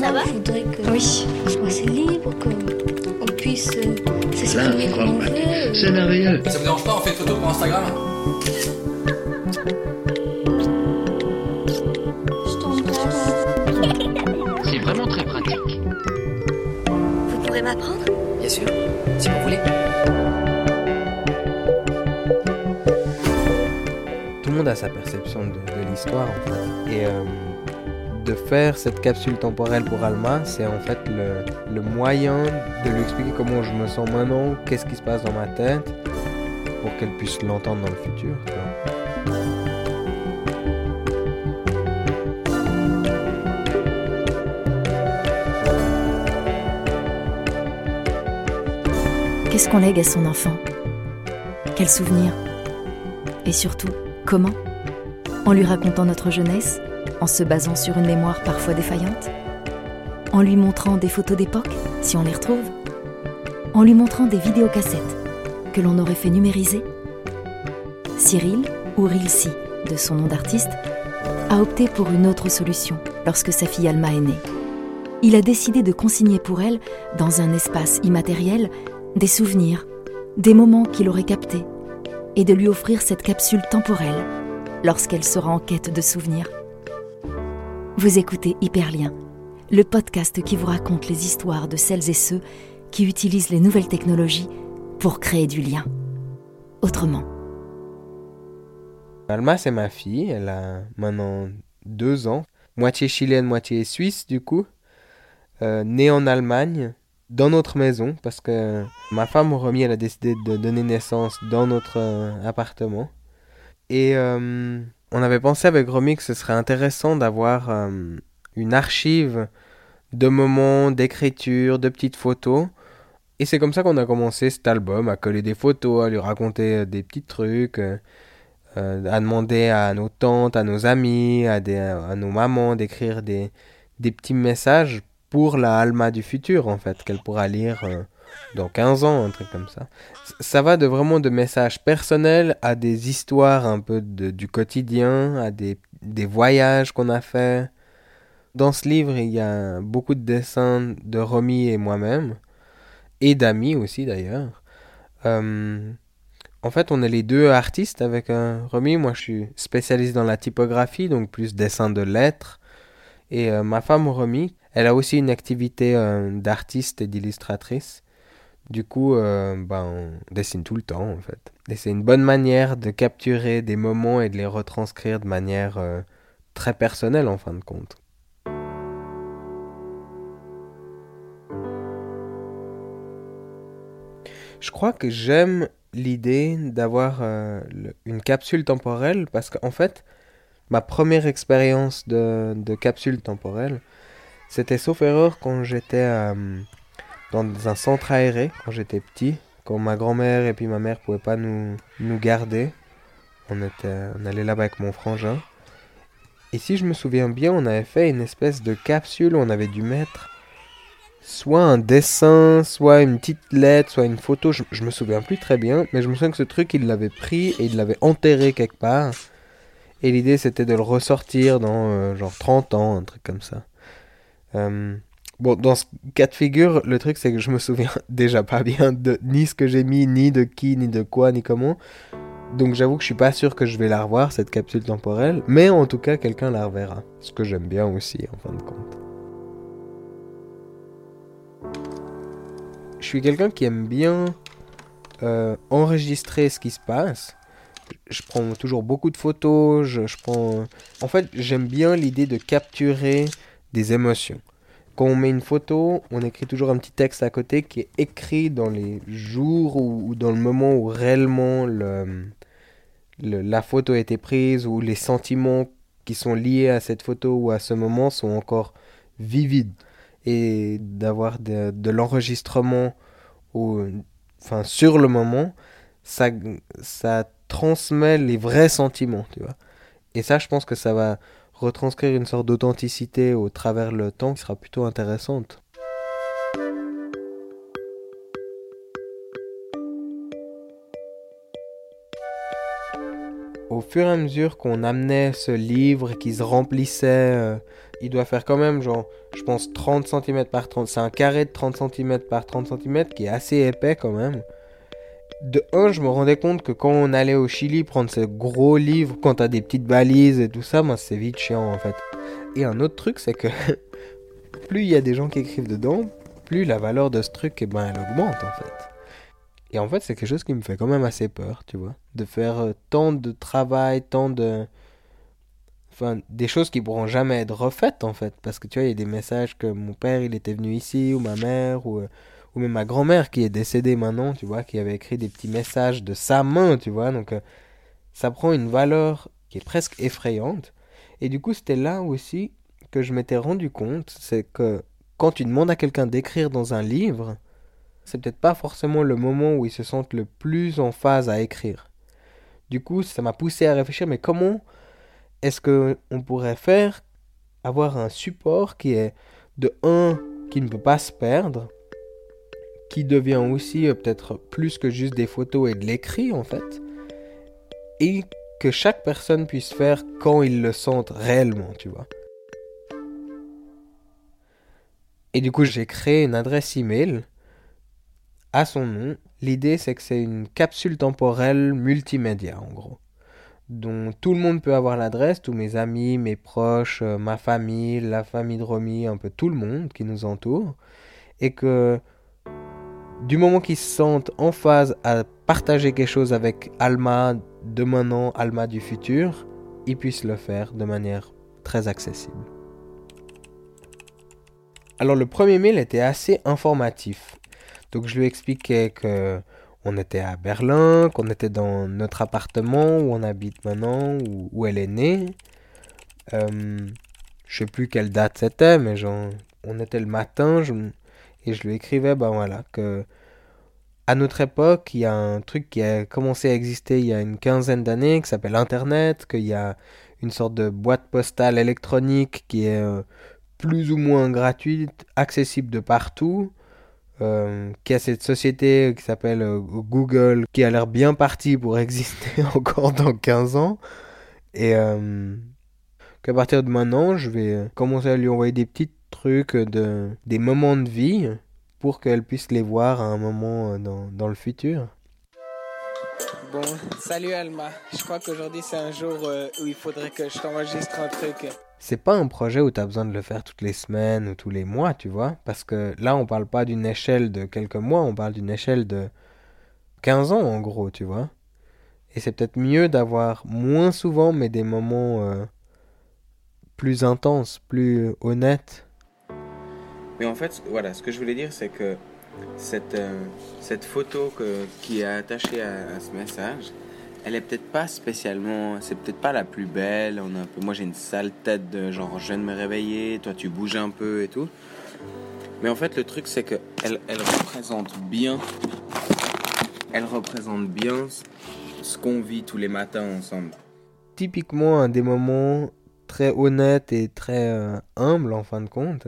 Ça va il faudrait que Oui. soit assez libre, qu'on puisse euh, s'exprimer comme on veut. c'est merveilleux. Ça vous dérange pas, on fait une photo pour Instagram C'est vraiment très pratique. Vous pourrez m'apprendre? Bien sûr, si vous voulez. Tout le monde a sa perception de, de l'histoire en fait. Et euh, de faire cette capsule temporelle pour Alma, c'est en fait le, moyen de lui expliquer comment je me sens maintenant, qu'est-ce qui se passe dans ma tête, pour qu'elle puisse l'entendre dans le futur. Qu'est-ce qu'on lègue à son enfant? Quels souvenirs Et surtout, comment? En lui racontant notre jeunesse? En se basant sur une mémoire parfois défaillante En lui montrant des photos d'époque, si on les retrouve En lui montrant des vidéocassettes que l'on aurait fait numériser Cyril, ou Rilsi, de son nom d'artiste, a opté pour une autre solution lorsque sa fille Alma est née. Il a décidé de consigner pour elle, dans un espace immatériel, des souvenirs, des moments qu'il aurait captés, et de lui offrir cette capsule temporelle lorsqu'elle sera en quête de souvenirs. Vous écoutez Hyperlien, le podcast qui vous raconte les histoires de celles et ceux qui utilisent les nouvelles technologies pour créer du lien. Autrement. Alma, c'est ma fille, elle a maintenant deux ans, moitié chilienne, moitié suisse du coup, euh, née en Allemagne, dans notre maison, parce que ma femme Romy, elle a décidé de donner naissance dans notre euh, appartement. Et euh, on avait pensé avec Romy que ce serait intéressant d'avoir euh, une archive de moments, d'écriture, de petites photos. Et c'est comme ça qu'on a commencé cet album, à coller des photos, à lui raconter euh, des petits trucs, euh, à demander à nos tantes, à nos amis, à, nos mamans d'écrire des, petits messages pour la Alma du futur, en fait, qu'elle pourra lire dans 15 ans, un truc comme ça. Ça va de vraiment de messages personnels à des histoires un peu du quotidien, à des, des voyages qu'on a fait. Dans ce livre, il y a beaucoup de dessins de Romy et moi-même, et d'amis aussi d'ailleurs. Euh, en fait, on est les deux artistes avec euh, Romy. Moi, je suis spécialiste dans la typographie, donc plus dessin de lettres. Et euh, ma femme Romy, elle a aussi une activité euh, d'artiste et d'illustratrice. Du coup, euh, ben, on dessine tout le temps en fait. Et c'est une bonne manière de capturer des moments et de les retranscrire de manière euh, très personnelle en fin de compte. Je crois que j'aime l'idée d'avoir euh, une capsule temporelle parce qu'en fait, ma première expérience de, de capsule temporelle, c'était sauf erreur quand j'étais dans un centre aéré, quand j'étais petit, quand ma grand-mère et puis ma mère pouvaient pas nous, nous garder. On, était, on allait là-bas avec mon frangin. Et si je me souviens bien, on avait fait une espèce de capsule où on avait dû mettre soit un dessin, soit une petite lettre, soit une photo. Je, je me souviens plus très bien, mais je me souviens que ce truc, il l'avait pris et il l'avait enterré quelque part. Et l'idée, c'était de le ressortir dans euh, genre 30 ans, un truc comme ça. Euh, bon, dans ce cas de figure, le truc, c'est que je me souviens déjà pas bien de ni ce que j'ai mis, ni de qui, ni de quoi, ni comment. Donc j'avoue que je suis pas sûr que je vais la revoir, cette capsule temporelle. Mais en tout cas, quelqu'un la reverra. Ce que j'aime bien aussi, en fin de compte. Je suis quelqu'un qui aime bien euh, enregistrer ce qui se passe. Je prends toujours beaucoup de photos. Je, prends. En fait, j'aime bien l'idée de capturer des émotions. Quand on met une photo, on écrit toujours un petit texte à côté qui est écrit dans les jours ou, dans le moment où réellement le, le- la photo a été prise ou les sentiments qui sont liés à cette photo ou à ce moment sont encore vivides. Et d'avoir de, l'enregistrement enfin, sur le moment, ça, ça transmet les vrais sentiments, tu vois. Et ça, je pense que ça va retranscrire une sorte d'authenticité au travers le temps qui sera plutôt intéressante. Au fur et à mesure qu'on amenait ce livre qui se remplissait euh, il doit faire quand même, genre, je pense 30 cm par 30. C'est un carré de 30 cm par 30 cm qui est assez épais quand même. De un, je me rendais compte que quand on allait au Chili prendre ce gros livre, quand t'as des petites balises et tout ça, moi c'est vite chiant en fait. Et un autre truc, c'est que plus il y a des gens qui écrivent dedans, plus la valeur de ce truc, eh ben, elle augmente en fait. Et en fait, c'est quelque chose qui me fait quand même assez peur, tu vois. De faire euh, tant de travail, tant de enfin, des choses qui pourront jamais être refaites en fait. Parce que tu vois, il y a des messages que mon père il était venu ici, ou ma mère, ou, euh, ou même ma grand-mère qui est décédée maintenant, tu vois, qui avait écrit des petits messages de sa main, tu vois. Donc euh, ça prend une valeur qui est presque effrayante. Et du coup, c'était là aussi que je m'étais rendu compte, c'est que quand tu demandes à quelqu'un d'écrire dans un livre, c'est peut-être pas forcément le moment où ils se sentent le plus en phase à écrire. Du coup, ça m'a poussé à réfléchir, mais comment est-ce qu'on pourrait faire avoir un support qui est de un qui ne peut pas se perdre, qui devient aussi euh, peut-être plus que juste des photos et de l'écrit en fait, et que chaque personne puisse faire quand ils le sentent réellement, tu vois. Et du coup, j'ai créé une adresse email à son nom. L'idée, c'est que c'est une capsule temporelle multimédia, en gros dont tout le monde peut avoir l'adresse, tous mes amis, mes proches, euh, ma famille, la famille de Romy, un peu tout le monde qui nous entoure, et que du moment qu'ils se sentent en phase à partager quelque chose avec Alma de maintenant, Alma du futur, ils puissent le faire de manière très accessible. Alors le premier mail était assez informatif. Donc je lui expliquais que on était à Berlin, qu'on était dans notre appartement où on habite maintenant, où, elle est née. Euh, je sais plus quelle date c'était, mais on était le matin et je lui écrivais, ben voilà, que à notre époque, il y a un truc qui a commencé à exister il y a une quinzaine d'années qui s'appelle Internet, qu'il y a une sorte de boîte postale électronique qui est euh, plus ou moins gratuite, accessible de partout euh, qui a cette société qui s'appelle euh, Google, qui a l'air bien partie pour exister encore dans 15 ans. Et euh, qu'à partir de maintenant, je vais commencer à lui envoyer des petits trucs, de, des moments de vie, pour qu'elle puisse les voir à un moment dans, dans le futur. Bon, salut Alma. Je crois qu'aujourd'hui c'est un jour où il faudrait que je t'enregistre un truc c'est pas un projet où tu as besoin de le faire toutes les semaines ou tous les mois, tu vois? Parce que là, on parle pas d'une échelle de quelques mois, on parle d'une échelle de 15 ans en gros, tu vois? Et c'est peut-être mieux d'avoir moins souvent, mais des moments euh, plus intenses, plus honnêtes. Mais en fait, voilà, ce que je voulais dire, c'est que cette, euh, cette photo qui est attachée à ce message, elle est peut-être pas spécialement, c'est peut-être pas la plus belle. On a un peu, moi j'ai une sale tête de genre je viens de me réveiller, toi tu bouges un peu et tout. Mais en fait le truc c'est que elle représente bien, elle représente bien ce qu'on vit tous les matins ensemble. Typiquement un des moments très honnêtes et très euh, humbles en fin de compte.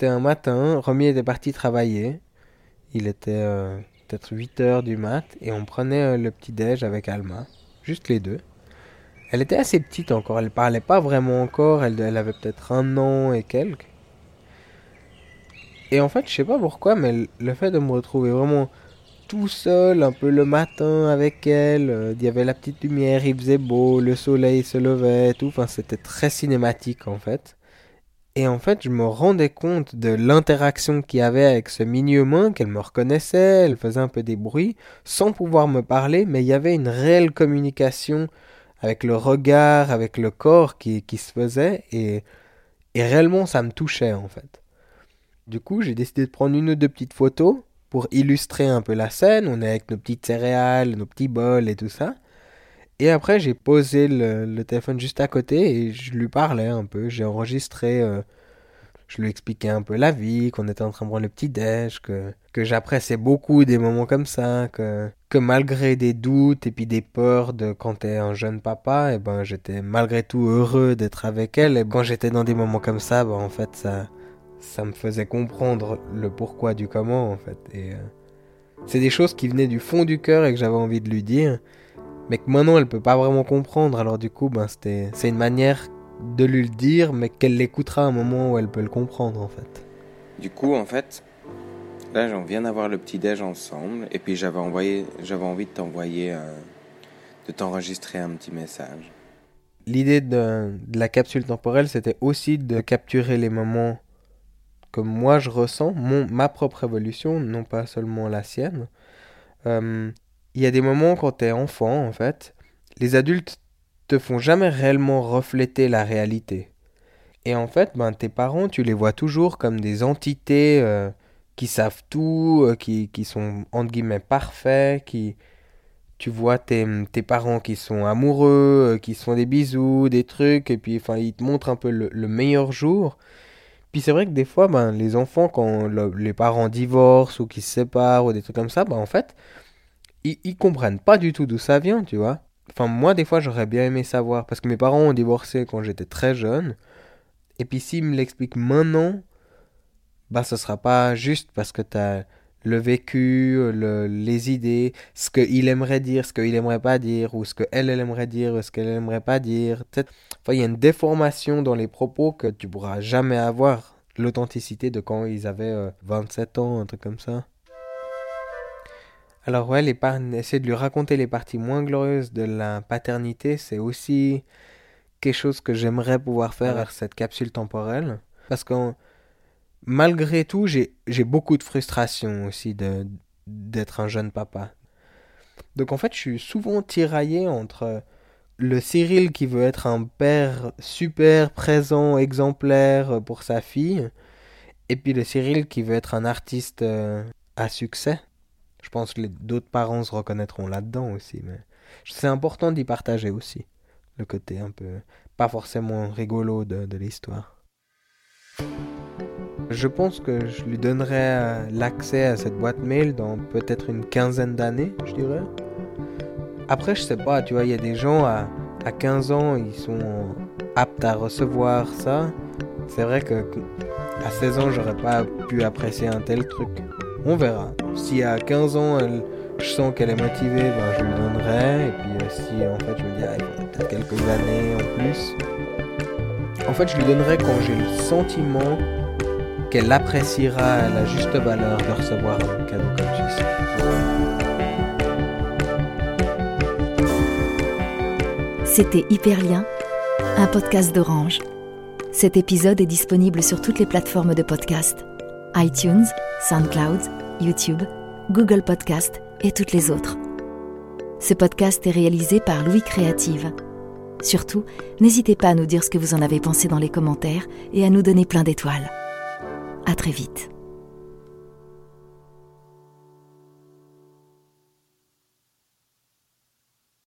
C'était un matin, Romy était parti travailler. Il était euh, peut-être 8 heures du mat, et on prenait euh, le petit-déj avec Alma, juste les deux. Elle était assez petite encore, elle parlait pas vraiment encore, elle, avait peut-être un an et quelques. Et en fait, je sais pas pourquoi, mais le fait de me retrouver vraiment tout seul, un peu le matin avec elle, euh, il y avait la petite lumière, il faisait beau, le soleil se levait, tout, enfin c'était très cinématique en fait. Et en fait, je me rendais compte de l'interaction qu'il y avait avec ce mini-humain, qu'elle me reconnaissait, elle faisait un peu des bruits, sans pouvoir me parler, mais il y avait une réelle communication avec le regard, avec le corps qui, qui se faisait, et, et réellement ça me touchait en fait. Du coup, j'ai décidé de prendre une ou deux petites photos pour illustrer un peu la scène. On est avec nos petites céréales, nos petits bols et tout ça. Et après, j'ai posé le, téléphone juste à côté et je lui parlais un peu. J'ai enregistré, euh, je lui expliquais un peu la vie, qu'on était en train de prendre le petit déj, que, que j'appréciais beaucoup des moments comme ça, que, que malgré des doutes et puis des peurs de quand t'es un jeune papa, et eh ben j'étais malgré tout heureux d'être avec elle. Et quand j'étais dans des moments comme ça, ben en fait ça, ça me faisait comprendre le pourquoi du comment en fait. Et euh, c'est des choses qui venaient du fond du cœur et que j'avais envie de lui dire mais que maintenant elle peut pas vraiment comprendre. Alors du coup, ben, c'était, c'est une manière de lui le dire, mais qu'elle l'écoutera à un moment où elle peut le comprendre en fait. Du coup, en fait, là, j'en viens d'avoir le petit déj ensemble, et puis j'avais envoyé, j'avais envie de t'envoyer, euh, de t'enregistrer un petit message. L'idée de, de la capsule temporelle, c'était aussi de capturer les moments que moi je ressens, mon, ma propre évolution, non pas seulement la sienne. Euh, Il y a des moments quand t'es enfant, en fait, les adultes te font jamais réellement refléter la réalité. Et en fait, ben, tes parents, tu les vois toujours comme des entités euh, qui savent tout, euh, qui, qui sont entre guillemets parfaits, qui... Tu vois tes, tes parents qui sont amoureux, euh, qui se font des bisous, des trucs, et puis enfin, ils te montrent un peu le, le meilleur jour. Puis c'est vrai que des fois, ben, les enfants, quand le- les parents divorcent ou qu'ils se séparent ou des trucs comme ça, ben, en fait, ils, ils comprennent pas du tout d'où ça vient, tu vois. Enfin, moi, des fois, j'aurais bien aimé savoir, parce que mes parents ont divorcé quand j'étais très jeune. Et puis s'ils me l'expliquent maintenant, bah ce sera pas juste parce que t'as le vécu, le- les idées, ce qu'il aimerait dire, ce qu'il aimerait pas dire, ou ce qu'elle, elle aimerait dire, ou ce qu'elle aimerait pas dire. Enfin, il y a une déformation dans les propos que tu pourras jamais avoir l'authenticité de quand ils avaient euh, 27 ans, un truc comme ça. Alors ouais, les par- essayer de lui raconter les parties moins glorieuses de la paternité, c'est aussi quelque chose que j'aimerais pouvoir faire avec cette capsule temporelle. Parce que malgré tout, j'ai beaucoup de frustration aussi de d'être un jeune papa. Donc en fait, je suis souvent tiraillé entre le Cyril qui veut être un père super présent, exemplaire pour sa fille, et puis le Cyril qui veut être un artiste euh, à succès. Je pense que d'autres parents se reconnaîtront là-dedans aussi, mais c'est important d'y partager aussi le côté un peu pas forcément rigolo de, l'histoire. Je pense que je lui donnerai euh, l'accès à cette boîte mail dans peut-être une quinzaine d'années, je dirais. Après, je sais pas, tu vois, il y a des gens à, à 15 ans, ils sont aptes à recevoir ça. C'est vrai que à 16 ans, j'aurais pas pu apprécier un tel truc. On verra. Si à 15 ans, je sens qu'elle est motivée, ben, je lui donnerai. Et puis euh, si en fait je me dis, ah, il peut-être quelques années en plus. En fait, je lui donnerai quand j'ai le sentiment qu'elle appréciera la juste valeur de recevoir un cadeau comme celui-ci. C'était Hyperlien, un podcast d'Orange. Cet épisode est disponible sur toutes les plateformes de podcast iTunes, SoundCloud, YouTube, Google Podcast et toutes les autres. Ce podcast est réalisé par Louis Créative. Surtout, n'hésitez pas à nous dire ce que vous en avez pensé dans les commentaires et à nous donner plein d'étoiles. À très vite.